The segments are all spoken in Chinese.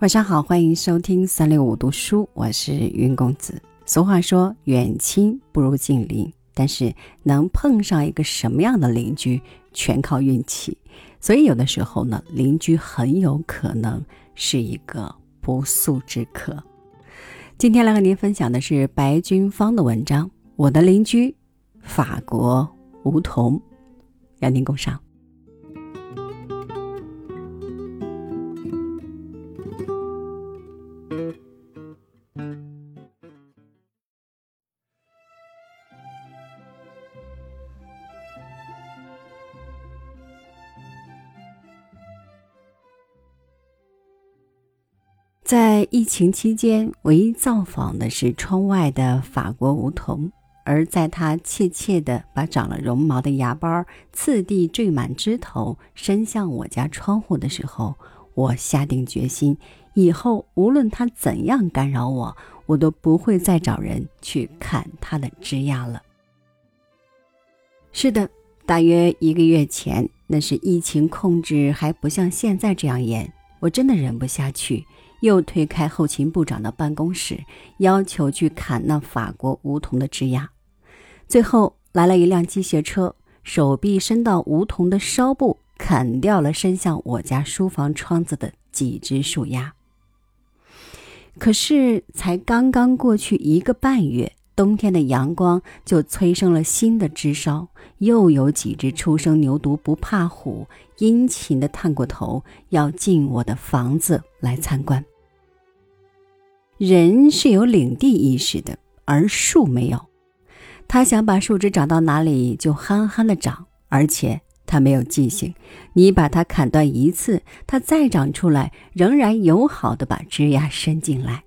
晚上好，欢迎收听三六五读书，我是云公子。俗话说，远亲不如近邻，但是能碰上一个什么样的邻居，全靠运气。所以有的时候呢，邻居很有可能是一个不速之客。今天来和您分享的是白军芳的文章《我的邻居法国梧桐》，邀您共赏。在疫情期间，唯一造访的是窗外的法国梧桐。而在它怯怯地把长了绒毛的芽苞次第缀满枝头，伸向我家窗户的时候，我下定决心，以后无论它怎样干扰我，我都不会再找人去砍它的枝丫了。是的，大约一个月前，那是疫情控制还不像现在这样严，我真的忍不下去。又推开后勤部长的办公室，要求去砍那法国梧桐的枝桠。最后来了一辆机械车，手臂伸到梧桐的梢部，砍掉了伸向我家书房窗子的几只树丫。可是才刚刚过去一个半月，冬天的阳光就催生了新的枝梢，又有几只初生牛犊不怕虎、殷勤的探过头，要进我的房子来参观。人是有领地意识的，而树没有。他想把树枝长到哪里就憨憨的长，而且它没有记性。你把它砍断一次，它再长出来，仍然友好的把枝丫伸进来。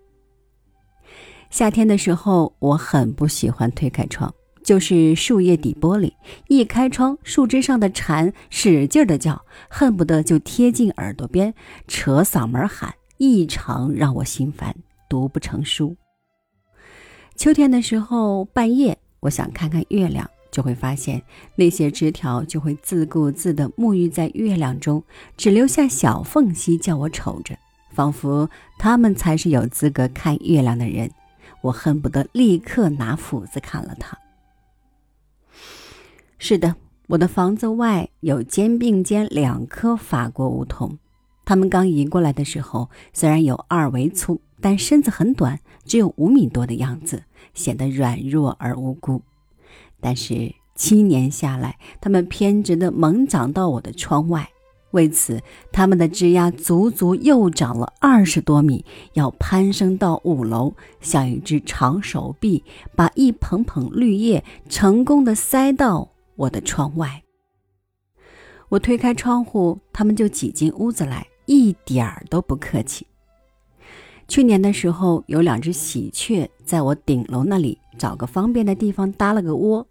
夏天的时候，我很不喜欢推开窗，就是树叶底玻璃，一开窗，树枝上的蝉使劲的叫，恨不得就贴近耳朵边，扯嗓门喊，异常让我心烦。读不成书。秋天的时候，半夜我想看看月亮，就会发现那些枝条就会自顾自地沐浴在月亮中，只留下小缝隙叫我瞅着，仿佛他们才是有资格看月亮的人。我恨不得立刻拿斧子砍了他。是的，我的房子外有肩并肩两棵法国梧桐，它们刚移过来的时候，虽然有二围粗。但身子很短，只有五米多的样子，显得软弱而无辜。但是七年下来，它们偏执地猛长到我的窗外，为此，它们的枝丫足足又长了二十多米，要攀升到五楼，像一只长手臂，把一捧捧绿叶成功地塞到我的窗外。我推开窗户，它们就挤进屋子来，一点儿都不客气。去年的时候，有两只喜鹊在我顶楼那里找个方便的地方搭了个窝。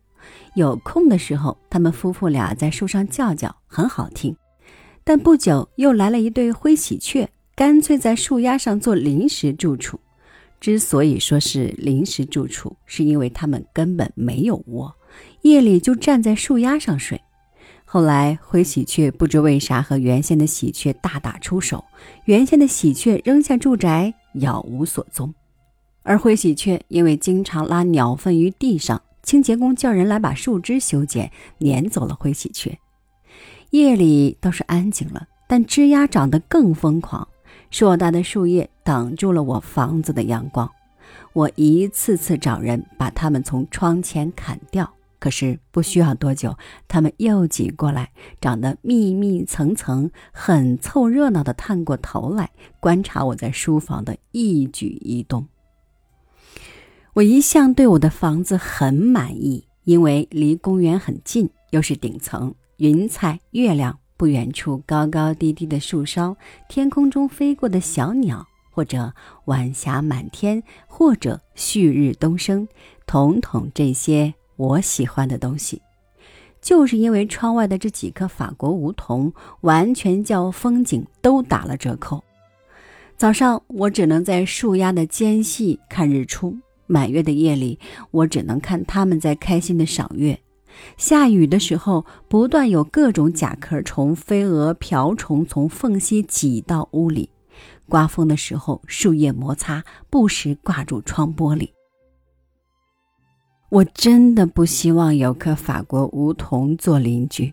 有空的时候，他们夫妇俩在树上叫叫，很好听。但不久又来了一对灰喜鹊，干脆在树丫上做临时住处。之所以说是临时住处，是因为他们根本没有窝，夜里就站在树丫上睡。后来灰喜鹊不知为啥和原先的喜鹊大打出手，原先的喜鹊扔下住宅。杳无所踪，而灰喜鹊因为经常拉鸟粪于地上，清洁工叫人来把树枝修剪，撵走了灰喜鹊。夜里倒是安静了，但枝丫长得更疯狂，硕大的树叶挡住了我房子的阳光。我一次次找人把它们从窗前砍掉。可是不需要多久，它们又挤过来，长得密密层层，很凑热闹的探过头来观察我在书房的一举一动。我一向对我的房子很满意，因为离公园很近，又是顶层，云彩、月亮，不远处高高低低的树梢，天空中飞过的小鸟，或者晚霞满天，或者旭日东升，统统这些。我喜欢的东西，就是因为窗外的这几棵法国梧桐，完全叫风景都打了折扣。早上我只能在树丫的间隙看日出，满月的夜里我只能看它们在开心的赏月。下雨的时候，不断有各种甲壳虫、飞蛾、瓢虫从缝隙挤到屋里。刮风的时候树叶摩擦，不时挂住窗玻璃。我真的不希望有棵法国梧桐做邻居。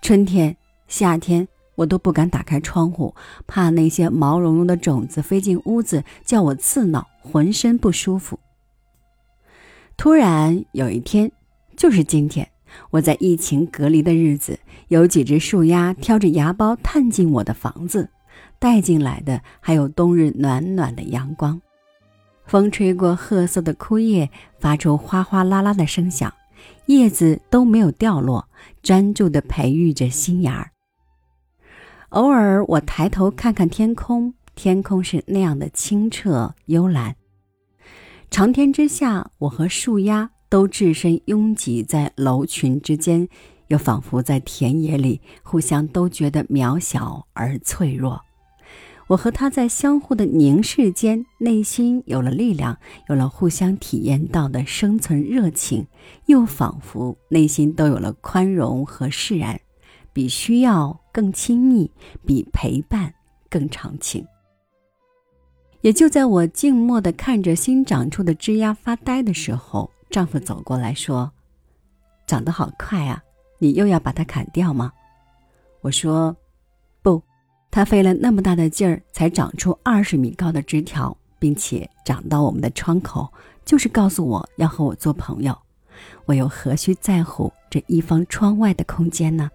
春天、夏天，我都不敢打开窗户，怕那些毛茸茸的种子飞进屋子，叫我刺挠，浑身不舒服。突然有一天，就是今天，我在疫情隔离的日子，有几只树鸭挑着芽苞探进我的房子，带进来的还有冬日暖暖的阳光。风吹过褐色的枯叶，发出哗哗啦啦的声响，叶子都没有掉落，专注地培育着新芽儿。偶尔，我抬头看看天空，天空是那样的清澈幽蓝。长天之下，我和树丫都置身拥挤在楼群之间，又仿佛在田野里，互相都觉得渺小而脆弱。我和他在相互的凝视间，内心有了力量，有了互相体验到的生存热情，又仿佛内心都有了宽容和释然，比需要更亲密，比陪伴更长情。也就在我静默地看着新长出的枝丫发呆的时候，丈夫走过来说：“长得好快啊，你又要把它砍掉吗？”我说：“不。”它费了那么大的劲儿，才长出二十米高的枝条，并且长到我们的窗口，就是告诉我要和我做朋友。我又何须在乎这一方窗外的空间呢？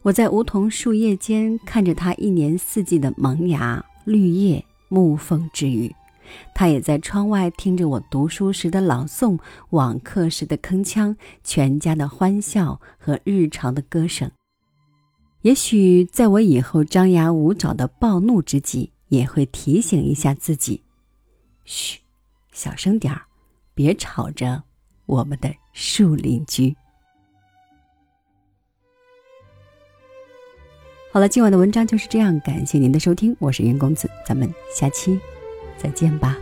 我在梧桐树叶间看着它一年四季的萌芽、绿叶、沐风之余，他也在窗外听着我读书时的朗诵、网课时的铿锵、全家的欢笑和日常的歌声。也许在我以后张牙舞爪的暴怒之际，也会提醒一下自己：“嘘，小声点儿，别吵着我们的树邻居。”好了，今晚的文章就是这样，感谢您的收听，我是云公子，咱们下期再见吧。